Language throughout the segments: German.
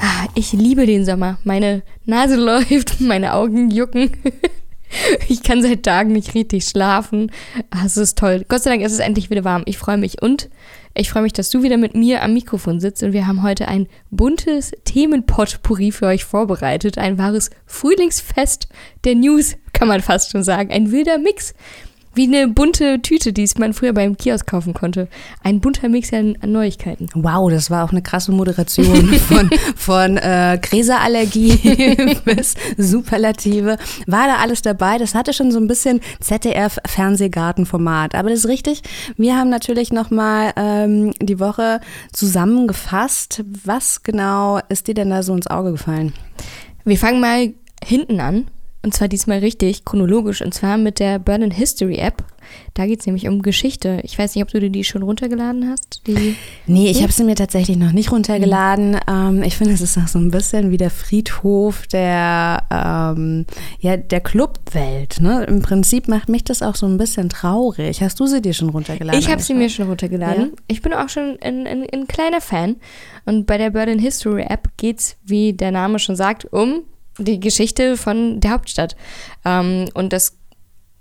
Ah, ich liebe den Sommer. Meine Nase läuft, meine Augen jucken. Ich kann seit Tagen nicht richtig schlafen. Ah, es ist toll. Gott sei Dank ist es endlich wieder warm. Ich freue mich. Und ich freue mich, dass du wieder mit mir am Mikrofon sitzt. Und wir haben heute ein buntes Themenpotpourri für euch vorbereitet. Ein wahres Frühlingsfest der News, kann man fast schon sagen. Ein wilder Mix wie eine bunte Tüte, die man früher beim Kiosk kaufen konnte. Ein bunter Mix an, Neuigkeiten. Wow, das war auch eine krasse Moderation von, von äh, Gräserallergie bis Superlative. War da alles dabei? Das hatte schon so ein bisschen ZDF-Fernsehgartenformat. Aber das ist richtig. Wir haben natürlich nochmal ähm, die Woche zusammengefasst. Was genau ist dir denn da so ins Auge gefallen? Wir fangen mal hinten an und zwar diesmal richtig, chronologisch. Und zwar mit der Burn History App. Da geht es nämlich um Geschichte. Ich weiß nicht, ob du dir die schon runtergeladen hast. Die nee, ich habe sie mir tatsächlich noch nicht runtergeladen. Mhm. Ähm, ich finde, es ist auch so ein bisschen wie der Friedhof der, ähm, ja, der Clubwelt. Ne? Im Prinzip macht mich das auch so ein bisschen traurig. Hast du sie dir schon runtergeladen? Ich habe sie mir schon runtergeladen. Ja? Ich bin auch schon ein, ein, ein kleiner Fan. Und bei der Burden History App geht es, wie der Name schon sagt, um die Geschichte von der Hauptstadt. Ähm, und das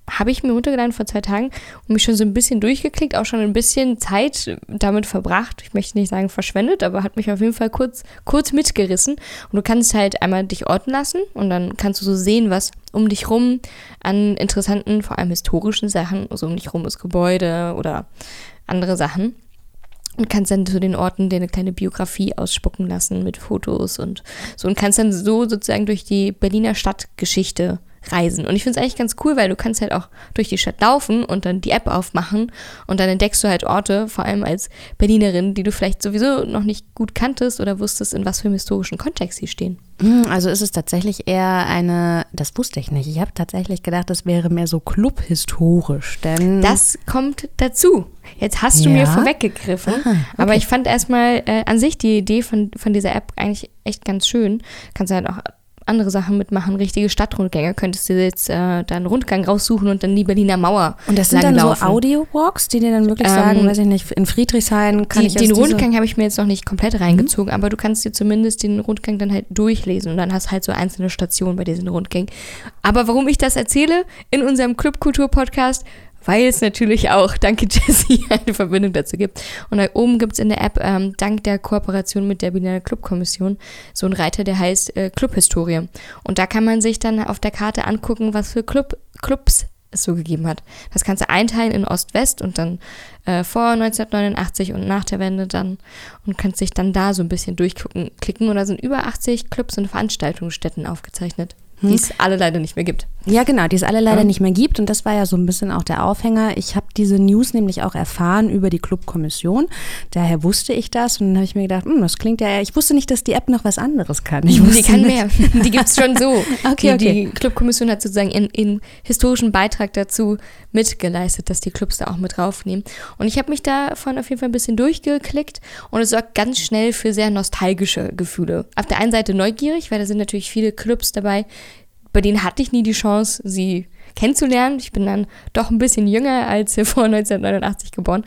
habe ich mir runtergeladen vor zwei Tagen und mich schon so ein bisschen durchgeklickt, auch schon ein bisschen Zeit damit verbracht. Ich möchte nicht sagen verschwendet, aber hat mich auf jeden Fall kurz, kurz mitgerissen. Und du kannst halt einmal dich orten lassen und dann kannst du so sehen, was um dich rum an interessanten, vor allem historischen Sachen, also um dich rum ist Gebäude oder andere Sachen und kannst dann zu den Orten dir eine kleine Biografie ausspucken lassen mit Fotos und so. Und kannst dann so sozusagen durch die Berliner Stadtgeschichte reisen. Und ich finde es eigentlich ganz cool, weil du kannst halt auch durch die Stadt laufen und dann die App aufmachen und dann entdeckst du halt Orte, vor allem als Berlinerin, die du vielleicht sowieso noch nicht gut kanntest oder wusstest, in was für einem historischen Kontext sie stehen. Hm, also ist es tatsächlich eher eine, das wusste ich nicht. Ich habe tatsächlich gedacht, das wäre mehr so clubhistorisch, denn. Das kommt dazu. Jetzt hast du ja? mir vorweggegriffen. Ah, okay. Aber ich fand erstmal äh, an sich die Idee von, von dieser App eigentlich echt ganz schön. Kannst du halt auch andere Sachen mitmachen, richtige Stadtrundgänge. Könntest du jetzt äh, da einen Rundgang raussuchen und dann die Berliner Mauer. Und das sind dann laufen. so Audio-Walks, die dir dann wirklich ähm, sagen, weiß ich nicht, in Friedrichshain kann die, ich Den Rundgang habe ich mir jetzt noch nicht komplett reingezogen, mhm. aber du kannst dir zumindest den Rundgang dann halt durchlesen und dann hast halt so einzelne Stationen bei diesen Rundgängen. Aber warum ich das erzähle in unserem Clubkultur-Podcast, weil es natürlich auch, danke Jesse, eine Verbindung dazu gibt. Und da oben gibt es in der App, ähm, dank der Kooperation mit der Berliner Clubkommission, so einen Reiter, der heißt äh, Clubhistorie. Und da kann man sich dann auf der Karte angucken, was für Club, Clubs es so gegeben hat. Das kannst du einteilen in Ost-West und dann äh, vor 1989 und nach der Wende dann und kannst dich dann da so ein bisschen durchklicken. Klicken. Und da sind über 80 Clubs und Veranstaltungsstätten aufgezeichnet die es alle leider nicht mehr gibt. Ja, genau, die es alle leider ja. nicht mehr gibt. Und das war ja so ein bisschen auch der Aufhänger. Ich habe diese News nämlich auch erfahren über die Clubkommission. Daher wusste ich das. Und dann habe ich mir gedacht, hm, das klingt ja, ich wusste nicht, dass die App noch was anderes kann. Ich die kann nicht. mehr. Die gibt es schon so. okay, die, okay. die Clubkommission hat sozusagen ihren historischen Beitrag dazu mitgeleistet, dass die Clubs da auch mit draufnehmen. Und ich habe mich davon auf jeden Fall ein bisschen durchgeklickt und es sorgt ganz schnell für sehr nostalgische Gefühle. Auf der einen Seite neugierig, weil da sind natürlich viele Clubs dabei, bei denen hatte ich nie die Chance, sie kennenzulernen. Ich bin dann doch ein bisschen jünger als vor 1989 geboren.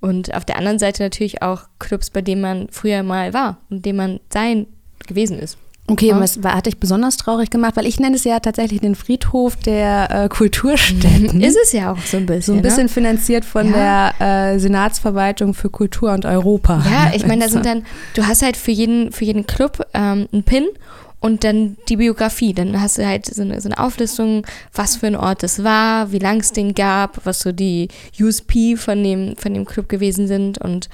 Und auf der anderen Seite natürlich auch Clubs, bei denen man früher mal war und dem man sein gewesen ist. Okay, ja. was war, hat dich besonders traurig gemacht? Weil ich nenne es ja tatsächlich den Friedhof der äh, Kulturstätten. Ist es ja auch so ein bisschen. So ein bisschen ne? finanziert von ja. der äh, Senatsverwaltung für Kultur und Europa. Ja, ich meine, da sind dann, du hast halt für jeden, für jeden Club ähm, einen Pin und dann die Biografie. Dann hast du halt so eine, so eine Auflistung, was für ein Ort es war, wie lang es den gab, was so die USP von dem, von dem Club gewesen sind und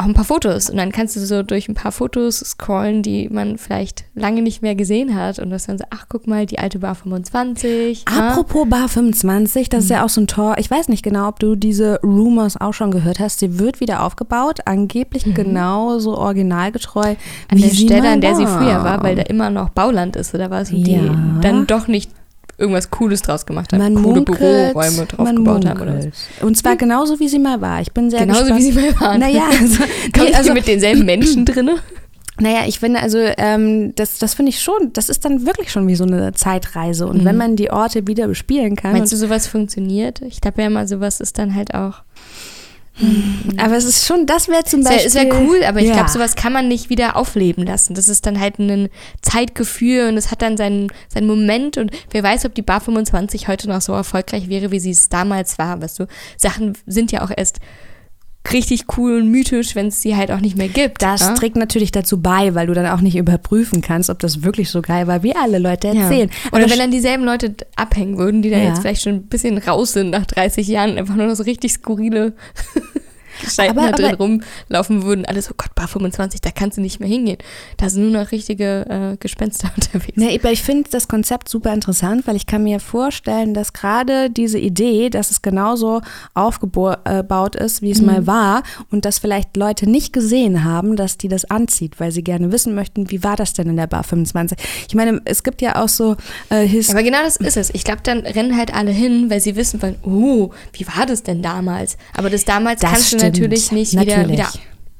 auch ein paar Fotos. Und dann kannst du so durch ein paar Fotos scrollen, die man vielleicht lange nicht mehr gesehen hat. Und das dann so, ach, guck mal, die alte Bar 25. Apropos ja. Bar 25, das ist ja mhm. auch so ein Tor. Ich weiß nicht genau, ob du diese Rumors auch schon gehört hast. Sie wird wieder aufgebaut, angeblich mhm. genauso originalgetreu. An wie der Stelle, an der sie früher war, weil da immer noch Bauland ist, oder was? Und ja. die dann doch nicht irgendwas Cooles draus gemacht haben. Man Coole munkelt, Büroräume drauf man gebaut haben oder. Und zwar genauso wie sie mal war. Ich bin sehr genauso gespannt. wie sie mal war. Naja, also, Kommt also mit denselben Menschen drin? Naja, ich finde, also ähm, das, das finde ich schon, das ist dann wirklich schon wie so eine Zeitreise. Und mhm. wenn man die Orte wieder bespielen kann. Meinst du, sowas funktioniert? Ich glaube ja immer, sowas ist dann halt auch. Mhm. Aber es ist schon, das wäre zum Beispiel. Es wäre wär cool, aber ich ja. glaube, sowas kann man nicht wieder aufleben lassen. Das ist dann halt ein Zeitgefühl und es hat dann seinen, seinen Moment und wer weiß, ob die Bar 25 heute noch so erfolgreich wäre, wie sie es damals war, weißt du. Sachen sind ja auch erst richtig cool und mythisch, wenn es sie halt auch nicht mehr gibt. Das ja? trägt natürlich dazu bei, weil du dann auch nicht überprüfen kannst, ob das wirklich so geil war, wie alle Leute erzählen. Ja. Oder wenn dann dieselben Leute abhängen würden, die da ja. jetzt vielleicht schon ein bisschen raus sind nach 30 Jahren, einfach nur noch so richtig skurrile Aber, da drin rumlaufen würden. Alles, oh Gott, Bar 25, da kannst du nicht mehr hingehen. Da sind nur noch richtige äh, Gespenster unterwegs. Nee, aber ich finde das Konzept super interessant, weil ich kann mir vorstellen, dass gerade diese Idee, dass es genauso aufgebaut ist, wie es mhm. mal war und dass vielleicht Leute nicht gesehen haben, dass die das anzieht, weil sie gerne wissen möchten, wie war das denn in der Bar 25? Ich meine, es gibt ja auch so äh, Aber genau das ist es. Ich glaube, dann rennen halt alle hin, weil sie wissen wollen, oh, wie war das denn damals? Aber das damals das kannst du natürlich nicht natürlich. Wieder, wieder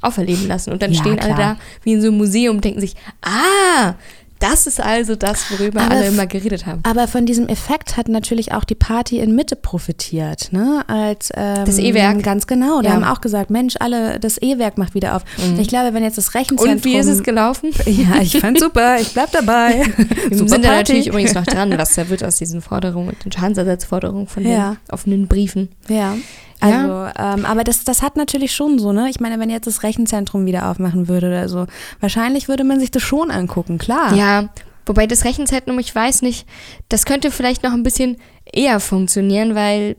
auferleben lassen. Und dann ja, stehen klar. alle da wie in so einem Museum und denken sich, ah, das ist also das, worüber aber alle immer geredet haben. Aber von diesem Effekt hat natürlich auch die Party in Mitte profitiert, ne? Als ähm, das E-Werk. Ganz genau. Da ja. haben auch gesagt, Mensch, alle, das E-Werk macht wieder auf. Mhm. Ich glaube, wenn jetzt das Rechenzentrum. Und wie ist es gelaufen? Ja, ich fand super. Ich bleib dabei. Wir super sind da natürlich übrigens noch dran, was da wird aus diesen Forderungen, den Schadensersatzforderungen von ja. den offenen Briefen. Ja. Also, ja. ähm, aber das, das hat natürlich schon so, ne? Ich meine, wenn jetzt das Rechenzentrum wieder aufmachen würde oder so, wahrscheinlich würde man sich das schon angucken, klar. Ja, wobei das Rechenzentrum, ich weiß nicht, das könnte vielleicht noch ein bisschen eher funktionieren, weil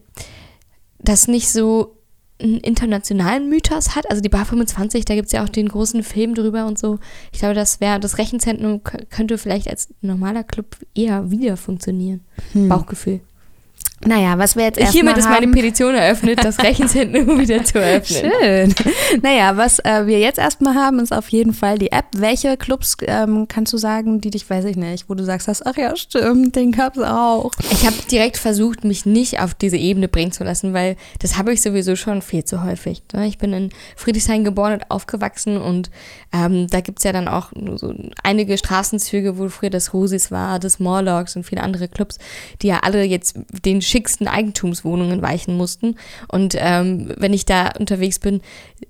das nicht so einen internationalen Mythos hat. Also die Bar 25, da gibt es ja auch den großen Film drüber und so. Ich glaube, das wäre, das Rechenzentrum könnte vielleicht als normaler Club eher wieder funktionieren. Hm. Bauchgefühl. Naja, was wir jetzt erstmal Hiermit ist meine Petition eröffnet, das Rechenzentrum wieder zu öffnen. Schön. Naja, was äh, wir jetzt erstmal haben, ist auf jeden Fall die App. Welche Clubs ähm, kannst du sagen, die dich, weiß ich nicht, wo du sagst, ach ja, stimmt, den gab's auch. Ich habe direkt versucht, mich nicht auf diese Ebene bringen zu lassen, weil das habe ich sowieso schon viel zu häufig. Ne? Ich bin in Friedrichshain geboren und aufgewachsen und ähm, da gibt's ja dann auch so einige Straßenzüge, wo früher das Rosis war, das Morlocks und viele andere Clubs, die ja alle jetzt den schicksten Eigentumswohnungen weichen mussten. Und ähm, wenn ich da unterwegs bin,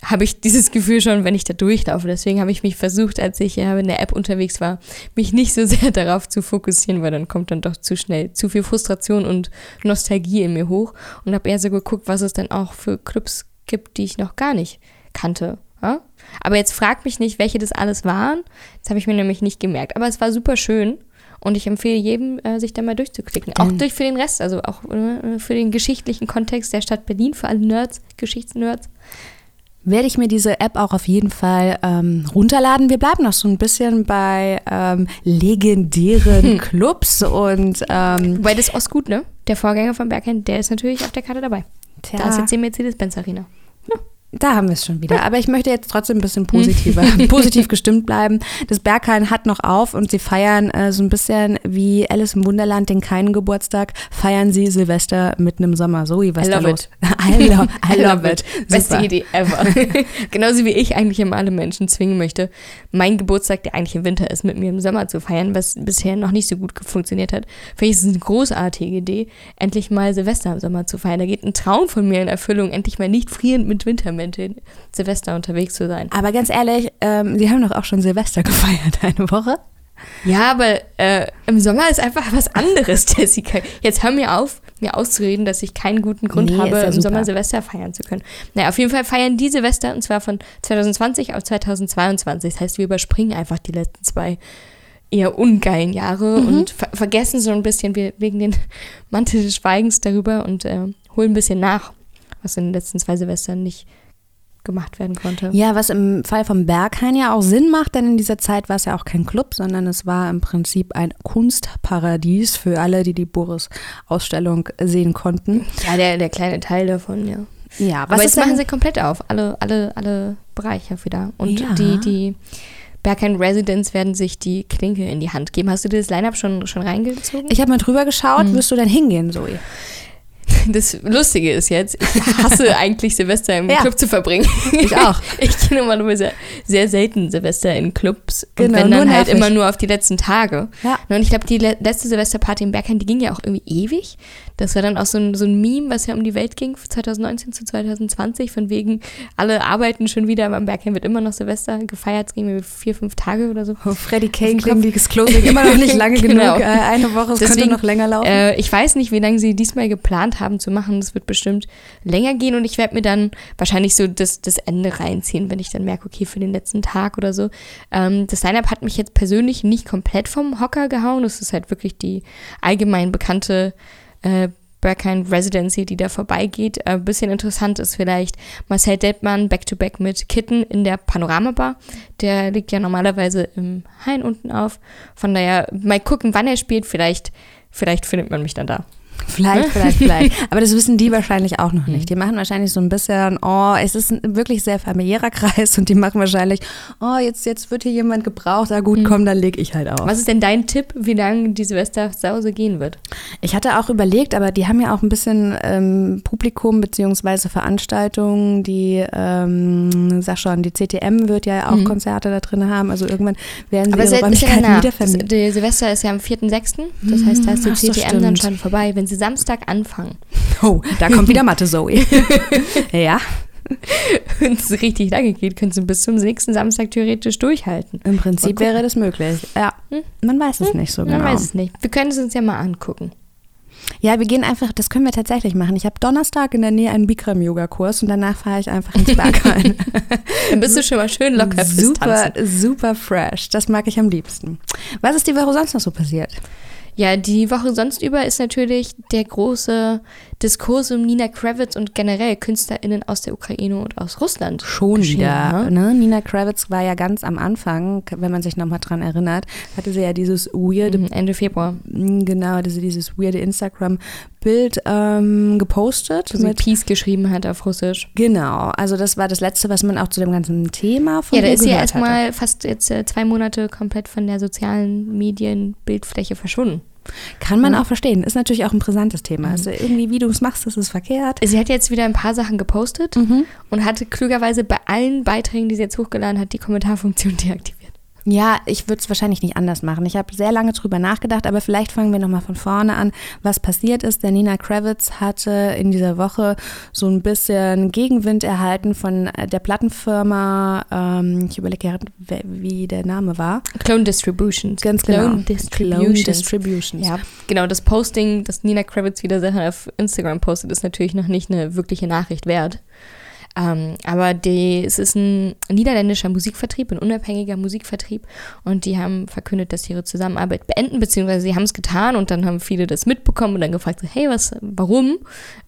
habe ich dieses Gefühl schon, wenn ich da durchlaufe. Deswegen habe ich mich versucht, als ich ja in der App unterwegs war, mich nicht so sehr darauf zu fokussieren, weil dann kommt dann doch zu schnell zu viel Frustration und Nostalgie in mir hoch. Und habe eher so geguckt, was es dann auch für Clubs gibt, die ich noch gar nicht kannte. Ja? Aber jetzt fragt mich nicht, welche das alles waren. Das habe ich mir nämlich nicht gemerkt. Aber es war super schön. Und ich empfehle jedem, äh, sich da mal durchzuklicken. Auch durch für den Rest, also auch äh, für den geschichtlichen Kontext der Stadt Berlin, für alle Nerds, Geschichtsnerds. Werde ich mir diese App auch auf jeden Fall ähm, runterladen. Wir bleiben noch so ein bisschen bei ähm, legendären Clubs und ähm, Wobei das Ostgut, ne? Der Vorgänger von Bergheim, der ist natürlich auf der Karte dabei. Tja. Da ist jetzt die Mercedes-Benz Arena. Ja. Da haben wir es schon wieder. Aber ich möchte jetzt trotzdem ein bisschen positiver, positiv gestimmt bleiben. Das Berghain hat noch auf und sie feiern äh, so ein bisschen wie Alice im Wunderland den keinen Geburtstag, feiern sie Silvester mitten im Sommer. So, was I love los? I, love, I love it. Beste Idee ever. Genauso wie ich eigentlich immer alle Menschen zwingen möchte, meinen Geburtstag, der eigentlich im Winter ist, mit mir im Sommer zu feiern, was bisher noch nicht so gut funktioniert hat. Finde ich es eine großartige Idee, endlich mal Silvester im Sommer zu feiern. Da geht ein Traum von mir in Erfüllung, endlich mal nicht frierend mit Winter Momente Silvester unterwegs zu sein. Aber ganz ehrlich, ähm, Sie haben doch auch schon Silvester gefeiert, eine Woche. Ja, aber äh, im Sommer ist einfach was anderes, Jessica. Jetzt hör mir auf, mir auszureden, dass ich keinen guten Grund nee, habe, ja im super. Sommer Silvester feiern zu können. Naja, auf jeden Fall feiern die Silvester und zwar von 2020 auf 2022. Das heißt, wir überspringen einfach die letzten zwei eher ungeilen Jahre mhm. und ver vergessen so ein bisschen wegen den Mantel des Schweigens darüber und äh, holen ein bisschen nach, was in den letzten zwei Silvestern nicht gemacht werden konnte. Ja, was im Fall vom Berghain ja auch Sinn macht, denn in dieser Zeit war es ja auch kein Club, sondern es war im Prinzip ein Kunstparadies für alle, die die Boris-Ausstellung sehen konnten. Ja, der, der kleine Teil davon, ja. Ja, was Aber jetzt machen sie komplett auf, alle, alle, alle Bereiche wieder. Und ja. die, die Berghain Residents werden sich die Klinke in die Hand geben. Hast du dir das Line-Up schon, schon reingezogen? Ich habe mal drüber geschaut. Hm. Wirst du denn hingehen, Zoe? das Lustige ist jetzt, ich hasse eigentlich Silvester im Ja. Club zu verbringen. Ich auch. Ich gehe normalerweise sehr selten Silvester in Clubs. Genau, und wenn nur dann halt immer nur auf die letzten Tage. Ja. Und ich glaube, die le letzte Silvesterparty in Bergheim, die ging ja auch irgendwie ewig. Das war dann auch so ein, so ein Meme, was ja um die Welt ging, 2019 zu 2020, von wegen, alle arbeiten schon wieder, aber am Bergheim wird immer noch Silvester gefeiert. Es ging mir vier, fünf Tage oder so. Oh, Freddy Kane das Closing immer noch nicht lange Genau. genug. Äh, eine Woche, es könnte noch länger laufen. Äh, ich weiß nicht, wie lange sie diesmal geplant haben zu machen. Das wird bestimmt länger gehen und ich werde mir dann wahrscheinlich so das, das Ende reinziehen, wenn ich dann merke, okay, für den letzten Tag oder so. Ähm, das Line-Up hat mich jetzt persönlich nicht komplett vom Hocker gehauen. Das ist halt wirklich die allgemein bekannte äh, Berghain Residency, die da vorbeigeht. Ein äh, bisschen interessant ist vielleicht Marcel Dettmann back-to-back mit Kitten in der Panoramabar. Der liegt ja normalerweise im Hain unten auf. Von daher mal gucken, wann er spielt. Vielleicht, vielleicht findet man mich dann da. Vielleicht, vielleicht, vielleicht. Aber das wissen die wahrscheinlich auch noch nicht. Die machen wahrscheinlich so ein bisschen, oh, es ist ein wirklich sehr familiärer Kreis und die machen wahrscheinlich, oh, jetzt, jetzt wird hier jemand gebraucht, ah gut, komm, dann leg ich halt auf. Was ist denn dein Tipp, wie lange die Silvestersause gehen wird? Ich hatte auch überlegt, aber die haben ja auch ein bisschen ähm, Publikum beziehungsweise Veranstaltungen, die, ähm, sag schon, die CTM wird ja auch Konzerte da drin haben, also irgendwann werden sie Aber ihre ja Räumlichkeiten danach. Das, wiedervermieten. die Silvester ist ja am 4.6. Das heißt, da ist die ach so, CTM dann schon vorbei. Wenn sie Samstag anfangen Oh, da kommt wieder Mathe Zoe. ja, und es richtig lange geht, können sie bis zum nächsten Samstag theoretisch durchhalten. im Prinzip wäre das möglich. Ja, man weiß es nicht so genau. Man weiß es nicht. Wir können es uns ja mal angucken. Ja, wir gehen einfach, das können wir tatsächlich machen. Ich habe Donnerstag in der Nähe einen Bikram-Yoga-Kurs und danach fahre ich einfach ins Berghain. Dann bist du schon mal schön locker super, super fresh. Das mag ich am liebsten. Was ist die Woche sonst noch so passiert? Ja, die Woche sonst über ist natürlich der große Diskurs um Nina Kravitz und generell KünstlerInnen aus der Ukraine und aus Russland. Schon wieder. ne? Ne? Nina Kravitz war ja ganz am Anfang, wenn man sich nochmal dran erinnert, hatte sie ja dieses weirde, Mhm, Ende Februar. genau, hatte sie dieses weirde Instagram-Bild ähm, gepostet. Wo sie Mit, Peace geschrieben hat auf Russisch. genau, also das war das Letzte, was man auch zu dem ganzen Thema von Ja, da ist sie ja erstmal fast jetzt äh, zwei Monate komplett von der sozialen Medienbildfläche verschwunden. Kann man auch verstehen. Ist natürlich auch ein brisantes Thema. Also irgendwie, wie du es machst, das ist verkehrt. Sie hat jetzt wieder ein paar Sachen gepostet Mhm. und hatte klugerweise bei allen Beiträgen, die sie jetzt hochgeladen hat, die Kommentarfunktion deaktiviert. Ja, ich würde es wahrscheinlich nicht anders machen. Ich habe sehr lange drüber nachgedacht, aber vielleicht fangen wir nochmal von vorne an. Was passiert ist, der Nina Kravitz hatte in dieser Woche so ein bisschen Gegenwind erhalten von äh, der Plattenfirma, ähm, ich überlege gerade, wie der Name war. Clone Distributions. Ganz Clone genau. Distributions. Clone Distributions. Ja, genau. Das Posting, das Nina Kravitz wieder Sachen auf Instagram postet, ist natürlich noch nicht eine wirkliche Nachricht wert. Ähm, aber die, es ist ein niederländischer Musikvertrieb, ein unabhängiger Musikvertrieb. Und die haben verkündet, dass sie ihre Zusammenarbeit beenden, beziehungsweise sie haben es getan und dann haben viele das mitbekommen und dann gefragt, hey, was, warum?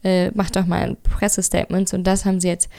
Äh, macht doch mal ein Pressestatement. Und das haben sie jetzt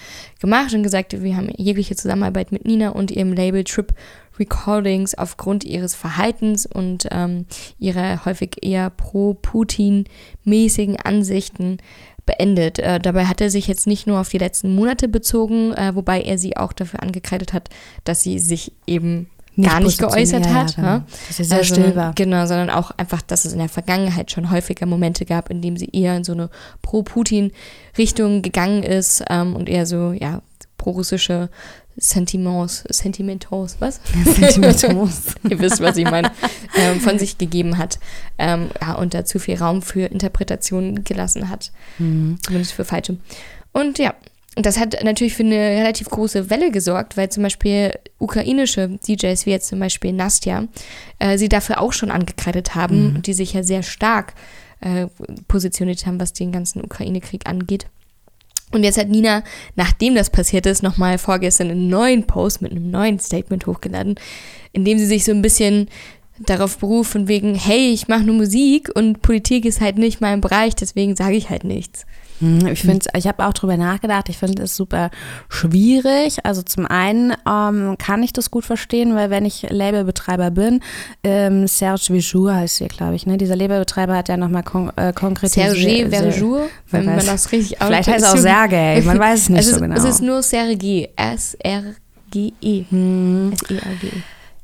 gemacht und gesagt, wir haben jegliche Zusammenarbeit mit Nina und ihrem Label Trip Recordings aufgrund ihres Verhaltens und ähm, ihrer häufig eher pro-Putin-mäßigen Ansichten beendet. Äh, dabei hat er sich jetzt nicht nur auf die letzten Monate bezogen, äh, wobei er sie auch dafür angekreidet hat, dass sie sich eben Nicht gar nicht geäußert hat. ja, genau. ne? Dass er sehr Also, still war. Genau, sondern auch einfach, dass es in der Vergangenheit schon häufiger Momente gab, in dem sie eher in so eine Pro-Putin-Richtung gegangen ist ähm, und eher so, ja, pro-russische Sentiments, Sentimentos, was? Sentimentals. Ihr wisst, was ich meine, ähm, von sich gegeben hat. Ähm, ja, und da zu viel Raum für Interpretationen gelassen hat. Zumindest für falsche. Und ja, das hat natürlich für eine relativ große Welle gesorgt, weil zum Beispiel ukrainische DJs, wie jetzt zum Beispiel Nastja, äh, sie dafür auch schon angekreidet haben, die sich ja sehr stark äh, positioniert haben, was den ganzen Ukraine-Krieg angeht. Und jetzt hat Nina, nachdem das passiert ist, nochmal vorgestern einen neuen Post mit einem neuen Statement hochgeladen, in dem sie sich so ein bisschen darauf beruft, von wegen, hey, ich mache nur Musik und Politik ist halt nicht mein Bereich, deswegen sage ich halt nichts. Hm, Ich finde, ich habe auch drüber nachgedacht. Ich finde es super schwierig. Also zum einen ähm, kann ich das gut verstehen, weil wenn ich Labelbetreiber bin, ähm, Serge Vijour heißt sie, glaube ich, ne? Dieser Labelbetreiber hat ja nochmal kon äh, konkretisiert. Serge Verjour, wenn man das richtig Vielleicht heißt es auch Sergei, man weiß es nicht es ist, so genau. Es ist nur Sergei, S-R-G-E. Hm.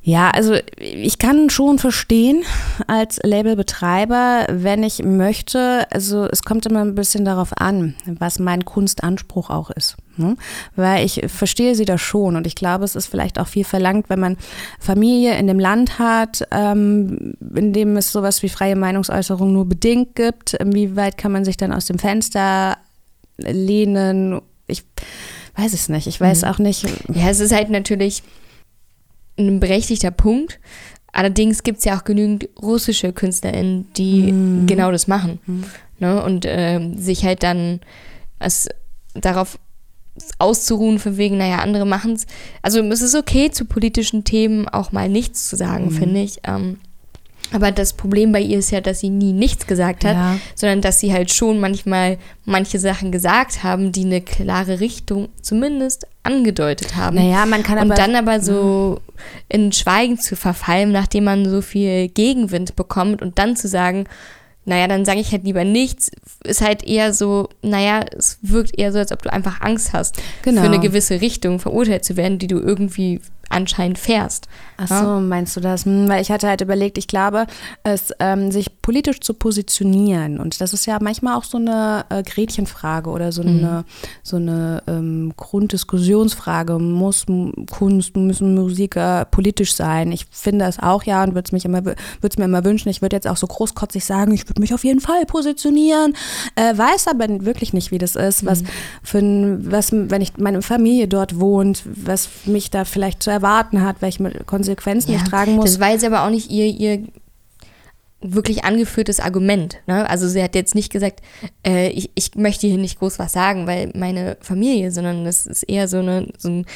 Ja, also ich kann schon verstehen als Labelbetreiber, wenn ich möchte, also es kommt immer ein bisschen darauf an, was mein Kunstanspruch auch ist. Ne? Weil ich verstehe sie da schon und ich glaube, es ist vielleicht auch viel verlangt, wenn man Familie in dem Land hat, ähm, in dem es sowas wie freie Meinungsäußerung nur bedingt gibt. Inwieweit kann man sich dann aus dem Fenster lehnen? Ich weiß es nicht. Ich weiß mhm. auch nicht. Ja, es ist halt natürlich ein berechtigter Punkt. Allerdings gibt es ja auch genügend russische KünstlerInnen, die mhm. genau das machen. Mhm. Ne? Und äh, sich halt dann als, darauf auszuruhen, von wegen, naja, andere machen es. Also es ist okay, zu politischen Themen auch mal nichts zu sagen, mhm. finde ich. Ähm, aber das Problem bei ihr ist ja, dass sie nie nichts gesagt hat, ja. sondern dass sie halt schon manchmal manche Sachen gesagt haben, die eine klare Richtung zumindest angedeutet haben. Naja, man kann aber. Und dann aber so in Schweigen zu verfallen, nachdem man so viel Gegenwind bekommt und dann zu sagen, naja, dann sage ich halt lieber nichts, ist halt eher so, naja, es wirkt eher so, als ob du einfach Angst hast, genau. für eine gewisse Richtung verurteilt zu werden, die du irgendwie anscheinend fährst. Ach so, ja? meinst du das? Hm, weil ich hatte halt überlegt, ich glaube, es ähm, sich politisch zu positionieren und das ist ja manchmal auch so eine äh, Gretchenfrage oder so mhm. eine so eine ähm, Grunddiskussionsfrage. Muss Kunst, müssen Musiker politisch sein? Ich finde es auch ja und würde es mir immer wünschen. Ich würde jetzt auch so großkotzig sagen, ich würde mich auf jeden Fall positionieren. Äh, weiß aber wirklich nicht, wie das ist, was mhm. für ein, was wenn ich meine Familie dort wohnt, was mich da vielleicht zu erwarten hat, welche Konsequenzen ja, ich tragen muss. Das war jetzt aber auch nicht ihr, ihr wirklich angeführtes Argument. Ne? Also sie hat jetzt nicht gesagt, äh, ich, ich möchte hier nicht groß was sagen, weil meine Familie, sondern das ist eher so, eine, so ein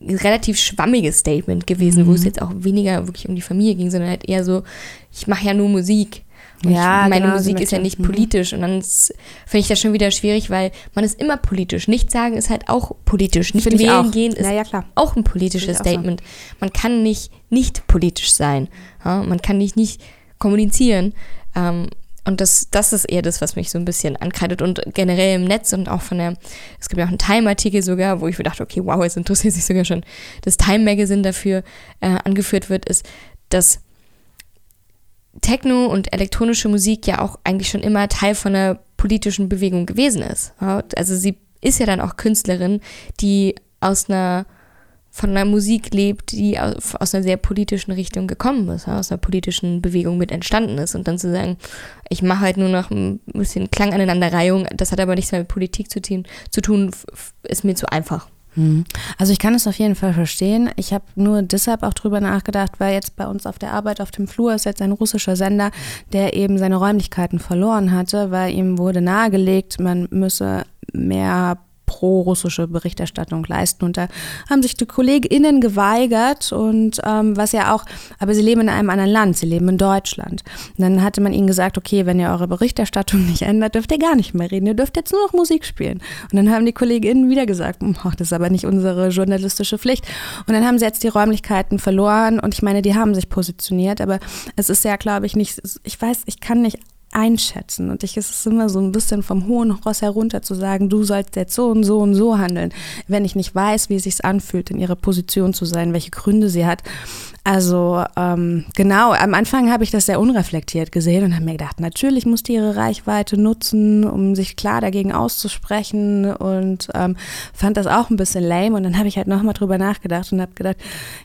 relativ schwammiges Statement gewesen, mhm. wo es jetzt auch weniger wirklich um die Familie ging, sondern halt eher so, ich mache ja nur Musik. Und ja, ich, meine genau, Musik ist ja nicht mhm. politisch und dann finde ich das schon wieder schwierig, weil man ist immer politisch. Nichts sagen ist halt auch politisch. Nicht Find wählen gehen ist ja, ja, auch ein politisches Statement. So. Man kann nicht nicht politisch sein. Ja? Man kann nicht nicht kommunizieren. Ähm, und das, das ist eher das, was mich so ein bisschen ankreidet. Und generell im Netz und auch von der, es gibt ja auch einen Time-Artikel sogar, wo ich mir dachte, okay, wow, jetzt interessiert sich sogar schon das Time Magazine dafür äh, angeführt wird, ist, dass Techno und elektronische Musik ja auch eigentlich schon immer Teil von einer politischen Bewegung gewesen ist. Also sie ist ja dann auch Künstlerin, die aus einer von einer Musik lebt, die aus einer sehr politischen Richtung gekommen ist, aus einer politischen Bewegung mit entstanden ist. Und dann zu sagen, ich mache halt nur noch ein bisschen Klanganeinanderreihung, das hat aber nichts mehr mit Politik zu tun ist mir zu einfach. Mhm. Also ich kann es auf jeden Fall verstehen. Ich habe nur deshalb auch drüber nachgedacht, weil jetzt bei uns auf der Arbeit auf dem Flur ist jetzt ein russischer Sender, der eben seine Räumlichkeiten verloren hatte, weil ihm wurde nahegelegt, man müsse mehr pro-russische Berichterstattung leisten. Und da haben sich die KollegInnen geweigert und ähm, was ja auch, aber sie leben in einem anderen Land, sie leben in Deutschland. Und dann hatte man ihnen gesagt, okay, wenn ihr eure Berichterstattung nicht ändert, dürft ihr gar nicht mehr reden, ihr dürft jetzt nur noch Musik spielen. Und dann haben die KollegInnen wieder gesagt, ach, das ist aber nicht unsere journalistische Pflicht. Und dann haben sie jetzt die Räumlichkeiten verloren und ich meine, die haben sich positioniert, aber es ist ja, glaube ich, nicht, ich weiß, ich kann nicht einschätzen. Und ich ist es immer so ein bisschen vom hohen Ross herunter zu sagen, du sollst jetzt so und so und so handeln, wenn ich nicht weiß, wie es sich anfühlt, in ihrer Position zu sein, welche Gründe sie hat. Also ähm, genau, am Anfang habe ich das sehr unreflektiert gesehen und habe mir gedacht, natürlich muss die ihre Reichweite nutzen, um sich klar dagegen auszusprechen und ähm, fand das auch ein bisschen lame. Und dann habe ich halt nochmal drüber nachgedacht und habe gedacht,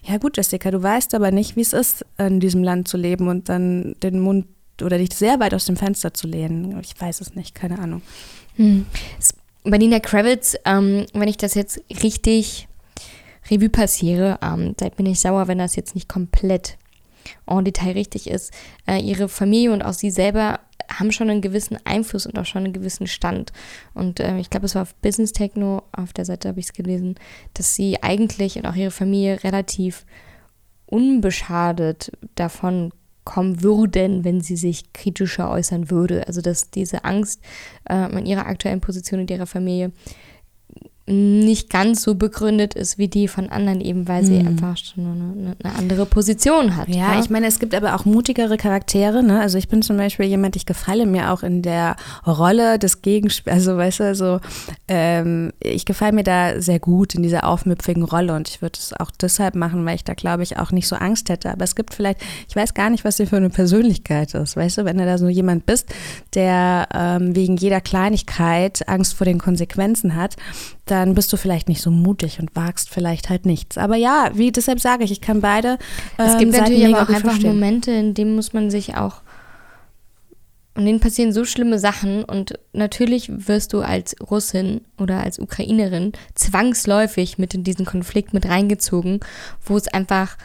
ja gut, Jessica, du weißt aber nicht, wie es ist, in diesem Land zu leben und dann den Mund oder dich sehr weit aus dem Fenster zu lehnen. Ich weiß es nicht, keine Ahnung. Hm. Bei Nina Kravitz, ähm, wenn ich das jetzt richtig Revue passiere, ähm, seid mir nicht sauer, wenn das jetzt nicht komplett en Detail richtig ist. Äh, ihre Familie und auch sie selber haben schon einen gewissen Einfluss und auch schon einen gewissen Stand. Und äh, ich glaube, es war auf Business Techno, auf der Seite habe ich es gelesen, dass sie eigentlich und auch ihre Familie relativ unbeschadet davon kommen würden, wenn sie sich kritischer äußern würde. Also dass diese Angst äh, in ihrer aktuellen Position in ihrer Familie nicht ganz so begründet ist wie die von anderen, eben weil sie mhm. einfach schon eine, eine, andere Position hat. Ja, ja, ich meine, es gibt aber auch mutigere Charaktere. Ne? Also ich bin zum Beispiel jemand, ich gefalle mir auch in der Rolle des Gegenspiels. Also weißt du, so ähm, ich gefalle mir da sehr gut in dieser aufmüpfigen Rolle und ich würde es auch deshalb machen, weil ich da, glaube ich, auch nicht so Angst hätte. Aber es gibt vielleicht, ich weiß gar nicht, was dir für eine Persönlichkeit ist. Weißt du, wenn du da so jemand bist, der ähm, wegen jeder Kleinigkeit Angst vor den Konsequenzen hat, dann bist du vielleicht nicht so mutig und wagst vielleicht halt nichts. Aber ja, wie deshalb sage ich, ich kann beide. Ähm, es gibt natürlich aber auch einfach verstehen. Momente, in denen muss man sich auch und denen passieren so schlimme Sachen und natürlich wirst du als Russin oder als Ukrainerin zwangsläufig mit in diesen Konflikt mit reingezogen, wo es einfach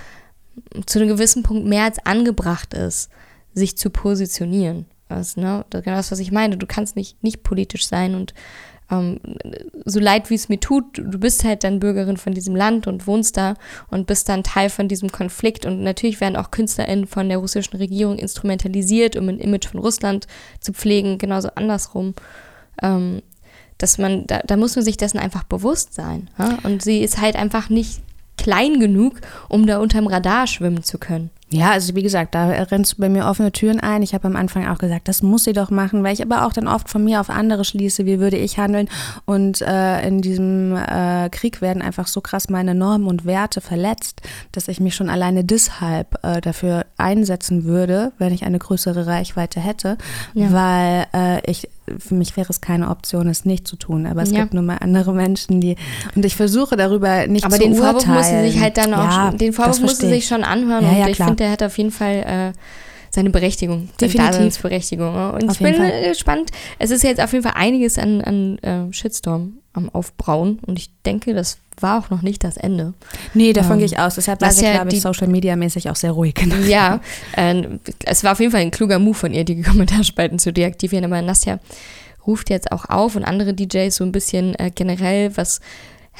zu einem gewissen Punkt mehr als angebracht ist, sich zu positionieren. Das, ne, das ist genau das, was ich meine. Du kannst nicht, nicht politisch sein und ähm, so leid wie es mir tut, du bist halt dann Bürgerin von diesem Land und wohnst da und bist dann Teil von diesem Konflikt. Und natürlich werden auch KünstlerInnen von der russischen Regierung instrumentalisiert, um ein Image von Russland zu pflegen, genauso andersrum. Ähm, dass man, da, da, muss man sich dessen einfach bewusst sein. Ja? Und sie ist halt einfach nicht klein genug, um da unterm Radar schwimmen zu können. Ja, also wie gesagt, da rennst du bei mir offene Türen ein. Ich habe am Anfang auch gesagt, das muss sie doch machen, weil ich aber auch dann oft von mir auf andere schließe, wie würde ich handeln. Und äh, in diesem äh, Krieg werden einfach so krass meine Normen und Werte verletzt, dass ich mich schon alleine deshalb äh, dafür einsetzen würde, wenn ich eine größere Reichweite hätte, ja. weil äh, ich für mich wäre es keine Option, es nicht zu tun. Aber es ja. gibt nun mal andere Menschen, die und ich versuche darüber nicht aber zu urteilen. Aber den Vorwurf muss sie sich halt dann auch, ja, den Vorwurf muss sie sich schon anhören ja, und ich finde, der hat auf jeden Fall äh, seine Berechtigung, Definitiv. seine Daseinsberechtigung. Und auf ich bin Fall. gespannt. Es ist jetzt auf jeden Fall einiges an, an äh, Shitstorm am Aufbrauen und ich denke, das war auch noch nicht das Ende. Nee, davon ähm, gehe ich aus. Deshalb war sie, ja glaube ich, Social Media mäßig auch sehr ruhig. Ja, äh, es war auf jeden Fall ein kluger Move von ihr, die Kommentarspalten zu deaktivieren. Aber Nastja ruft jetzt auch auf und andere DJs so ein bisschen äh, generell, was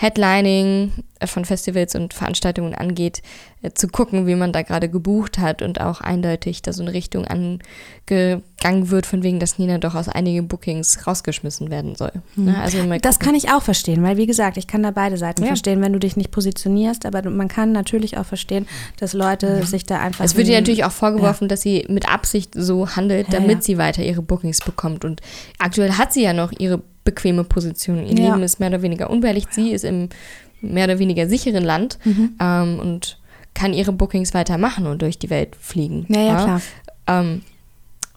Headlining von Festivals und Veranstaltungen angeht, äh, zu gucken, wie man da gerade gebucht hat und auch eindeutig da so eine Richtung angegangen wird, von wegen, dass Nina doch aus einigen Bookings rausgeschmissen werden soll. Hm. Ne? Also das kann ich auch verstehen, weil wie gesagt, ich kann da beide Seiten ja. verstehen, wenn du dich nicht positionierst, aber man kann natürlich auch verstehen, dass Leute ja. sich da einfach. Es wird ihr natürlich auch vorgeworfen, ja. dass sie mit Absicht so handelt, damit sie weiter ihre Bookings bekommt. Und aktuell hat sie ja noch ihre bequeme Position. Ihr Leben ist mehr oder weniger unbehelligt. Sie ist im mehr oder weniger sicheren Land mhm. ähm, und kann ihre Bookings weitermachen und durch die Welt fliegen. Ja, ja, klar. Ähm,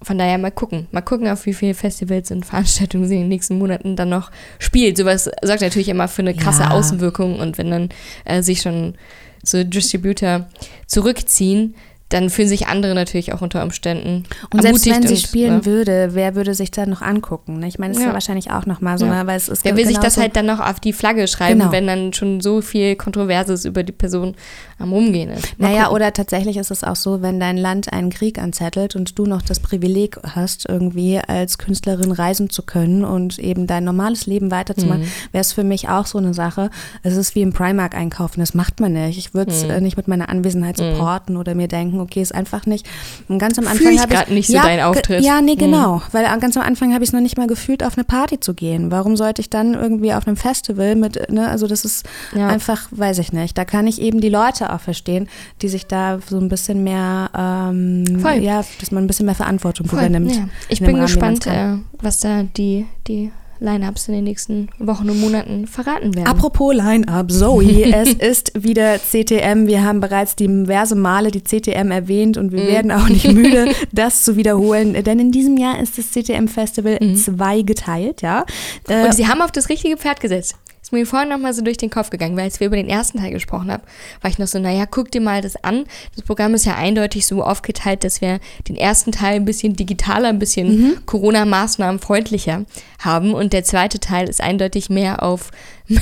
von daher mal gucken. Mal gucken, auf wie viele Festivals und Veranstaltungen sie in den nächsten Monaten dann noch spielt. Sowas sorgt natürlich immer für eine krasse ja. Außenwirkung und wenn dann äh, sich schon so Distributor zurückziehen, dann fühlen sich andere natürlich auch unter Umständen und selbst wenn sie und, spielen ne? würde, wer würde sich dann noch angucken? Ne? Ich meine, das ist ja. ja wahrscheinlich auch noch mal so, ja. ne? weil es ist Wer will sich das halt dann noch auf die Flagge schreiben, genau. wenn dann schon so viel Kontroverses über die Person am Rumgehen ist. Mal naja, gucken. oder tatsächlich ist es auch so, wenn dein Land einen Krieg anzettelt und du noch das Privileg hast, irgendwie als Künstlerin reisen zu können und eben dein normales Leben weiterzumachen, mhm. wäre es für mich auch so eine Sache. Es ist wie im Primark einkaufen, das macht man nicht. Ich würde es mhm. Äh, nicht mit meiner Anwesenheit mhm. supporten oder mir denken, okay, ist einfach nicht. Und ganz am Anfang habe ich gerade nicht so ja, dein Auftritt. Ja, nee, genau, mhm. weil ganz am Anfang habe ich es noch nicht mal gefühlt, auf eine Party zu gehen. Warum sollte ich dann irgendwie auf einem Festival mit, ne, also das ist ja. einfach, weiß ich nicht. Da kann ich eben die Leute auch verstehen, die sich da so ein bisschen mehr, ähm, ja, dass man ein bisschen mehr Verantwortung Voll. übernimmt. Ja. Ich bin gespannt, äh, was da die, die Line-Ups in den nächsten Wochen und Monaten verraten werden. Apropos Line-Up, Zoe, es ist wieder CTM. Wir haben bereits diverse Male die CTM erwähnt und wir mm. werden auch nicht müde, das zu wiederholen, denn in diesem Jahr ist das CTM-Festival mm. zweigeteilt, ja. Äh, und sie haben auf das richtige Pferd gesetzt ist mir vorhin nochmal so durch den Kopf gegangen, weil als wir über den ersten Teil gesprochen haben, war ich noch so, naja, guck dir mal das an. Das Programm ist ja eindeutig so aufgeteilt, dass wir den ersten Teil ein bisschen digitaler, ein bisschen mhm. Corona-Maßnahmen freundlicher haben und der zweite Teil ist eindeutig mehr auf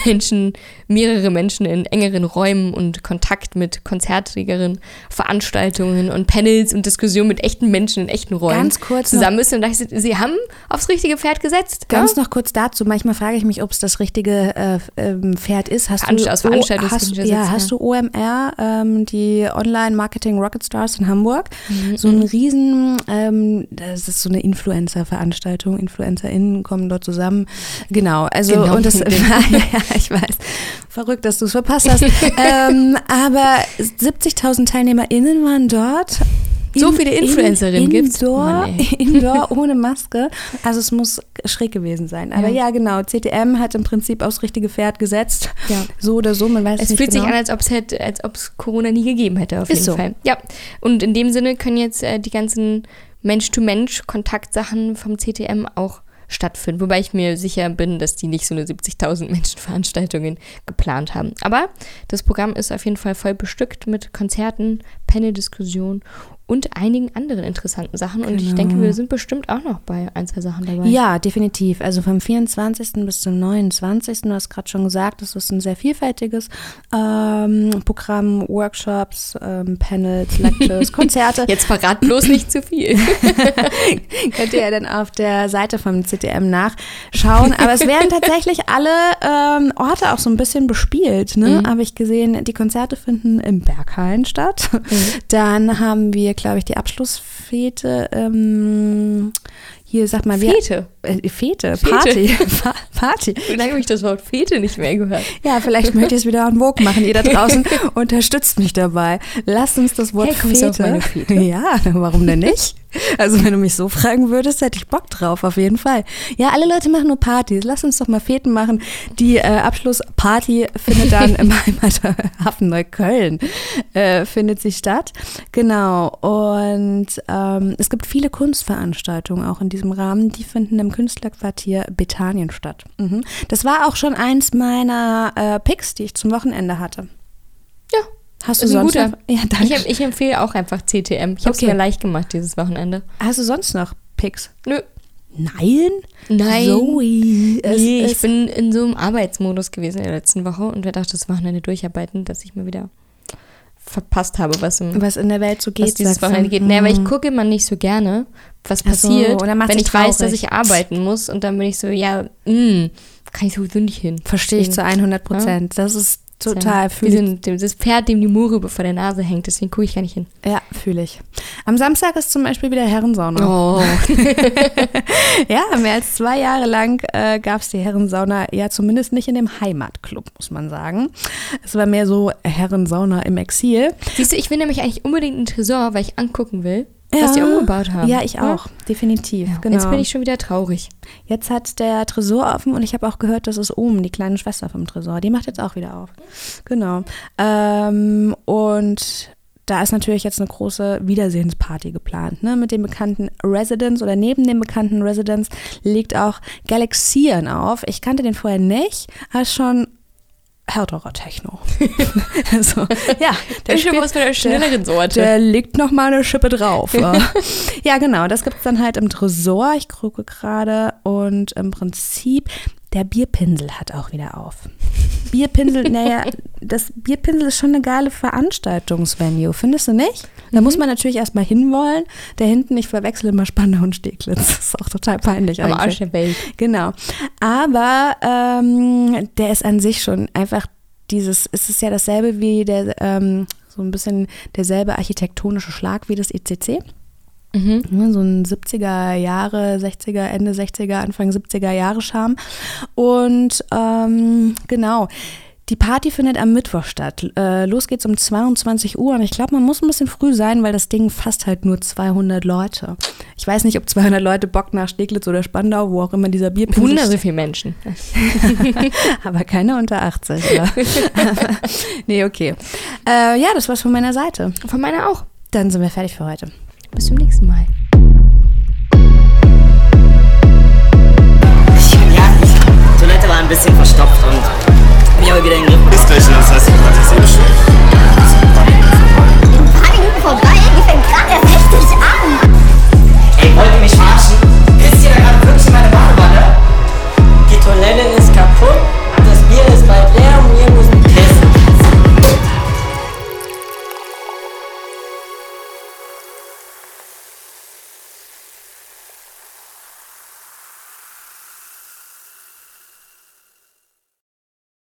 Menschen, mehrere Menschen in engeren Räumen und Kontakt mit konzertigeren Veranstaltungen und Panels und Diskussionen mit echten Menschen in echten Räumen Ganz kurz zusammen müssen. Und dachte ich, sie haben aufs richtige Pferd gesetzt. Ganz ja? noch kurz dazu. Manchmal frage ich mich, ob es das richtige äh, ähm, Pferd ist. Hast Veranst du, aus oh, hast, ja, ja, hast du OMR, ähm, die Online Marketing Rocket Stars in Hamburg? Mhm. So ein riesen, ähm, das ist so eine Influencer-Veranstaltung. InfluencerInnen kommen dort zusammen. Genau. Also, genau. und das, ich weiß. Verrückt, dass du es verpasst hast. ähm, aber 70.000 TeilnehmerInnen waren dort so viele Influencerinnen gibt es. Indoor, ohne Maske. Also es muss schräg gewesen sein. Aber ja, ja genau. CTM hat im Prinzip aufs richtige Pferd gesetzt. Ja. So oder so, man weiß es, es nicht fühlt genau. sich an, als ob es hätte, als ob es Corona nie gegeben hätte, auf Ist jeden so. Fall. Ja. Und in dem Sinne können jetzt äh, die ganzen Mensch-to-Mensch-Kontaktsachen vom CTM auch stattfinden. Wobei ich mir sicher bin, dass die nicht so eine 70.000 Menschen Veranstaltungen geplant haben. Aber das Programm ist auf jeden Fall voll bestückt mit Konzerten, Panel-Diskussionen und einigen anderen interessanten Sachen. Und ich denke, wir sind bestimmt auch noch bei ein, zwei Sachen dabei. Ja, definitiv. Also vom 24. bis zum 29. Du hast gerade schon gesagt, das ist ein sehr vielfältiges ähm, Programm, Workshops, ähm, Panels, Lectures, Konzerte. Jetzt verrat bloß nicht zu viel. Könnt ihr ja dann auf der Seite vom CTM nachschauen. Aber es werden tatsächlich alle ähm, Orte auch so ein bisschen bespielt. Ne? Mhm. Habe ich gesehen, die Konzerte finden im Berghain statt. Mhm. Dann haben wir, glaube ich, die Abschlussfete. Ähm, hier, sag mal. Fete. Äh, Fete, Fete. Party. Pa- Party. Wie lange habe ich das Wort Fete nicht mehr gehört? Ja, vielleicht möchte ich es wieder en vogue machen. Ihr da draußen unterstützt mich dabei. Lasst uns das Wort Hey, du auf Fete. meine Fete? Ja, warum denn nicht? Also wenn du mich so fragen würdest, hätte ich Bock drauf, auf jeden Fall. Ja, alle Leute machen nur Partys. Lass uns doch mal Feten machen. Die äh, Abschlussparty findet dann im Heimathafen Neukölln, äh, findet sie statt. Genau. Und ähm, es gibt viele Kunstveranstaltungen auch in diesem Rahmen. Die finden im Künstlerquartier Bethanien statt. Mhm. Das war auch schon eins meiner äh, Picks, die ich zum Wochenende hatte. Ja. Hast du sonst guter. noch? Ja, danke. Ich, ich empfehle auch einfach CTM. Ich habe es Okay. mir leicht gemacht dieses Wochenende. Hast du sonst noch Picks? Nö. Nein? Nein. Zoe. Es Nee, ich ist- bin in so einem Arbeitsmodus gewesen in der letzten Woche und wir dachten, das Wochenende durcharbeiten, dass ich mir wieder verpasst habe, was im was in der Welt so was geht. dieses sagst du? Wochenende geht. Nee, aber ich Mhm. gucke immer nicht so gerne, was Ach so, passiert, macht's wenn ich weiß, dass traurig. ich arbeiten muss und dann bin ich so, ja, mh, kann ich sowieso nicht hin. Verstehe ich zu 100 Prozent. Das ist total fühle ein- dem- das Pferd, dem die Mure vor der Nase hängt, deswegen gucke ich gar nicht hin. Ja, fühle ich. Am Samstag ist zum Beispiel wieder Herrensauna. Oh. Ja, mehr als zwei Jahre lang äh, gab es die Herrensauna, ja zumindest nicht in dem Heimatclub, muss man sagen. Es war mehr so Herrensauna im Exil. Siehst du, ich will nämlich eigentlich unbedingt einen Tresor, weil ich angucken will, was die umgebaut haben. Ja, ich auch, definitiv. Ja, genau. Jetzt bin ich schon wieder traurig. Jetzt hat der Tresor offen und ich habe auch gehört, das ist Ohm, die kleine Schwester vom Tresor. Die macht jetzt auch wieder auf. Genau. Ähm, und da ist natürlich jetzt eine große Wiedersehensparty geplant. Ne? Mit dem bekannten Residence oder neben dem bekannten Residence legt auch Galaxieren auf. Ich kannte den vorher nicht, aber schon härterer Techno. also, ja, der ist schon spielt- was von der schnelleren Sorte. der legt noch mal eine Schippe drauf. ja, genau. Das gibt es dann halt im Tresor. Ich gucke gerade. Und im Prinzip, der Bierpinsel hat auch wieder auf. Bierpinsel, naja, das Bierpinsel ist schon eine geile Veranstaltungsvenue, findest du nicht? Da muss man natürlich erstmal hinwollen. Der hinten, ich verwechsel immer Spandau und Steglitz. Das ist auch total peinlich Am. Arsch der Welt. Genau. Aber ähm, der ist an sich schon einfach dieses, es ist ja dasselbe wie der, ähm, so ein bisschen derselbe architektonische Schlag wie das ECC. Mhm. Ne, So ein 70er Jahre, 60er, Ende 60er, Anfang 70er Jahre Charme. Und ähm, genau. Die Party findet am Mittwoch statt. Äh, los geht's um 22 Uhr und ich glaube, man muss ein bisschen früh sein, weil das Ding fasst halt nur 200 Leute. Ich weiß nicht, ob 200 Leute Bock nach Steglitz oder Spandau, wo auch immer dieser Bierpinsel Wunder so viele Menschen. aber keine unter 80. Ja. nee, okay. Äh, ja, das war's von meiner Seite. Von meiner auch. Dann sind wir fertig für heute. Bis zum nächsten Mal. Ja, die Toilette war ein bisschen verstopft und ich habe wieder in den Griff. Ist durch, das heißt, ich hatte es eh schlecht. Ein paar Minuten vorbei, irgendwie fängt gerade erst richtig an. Ey, wollt ihr mich verarschen? Wisst ihr da gerade wirklich meine Badewanne? Die Toilette ist.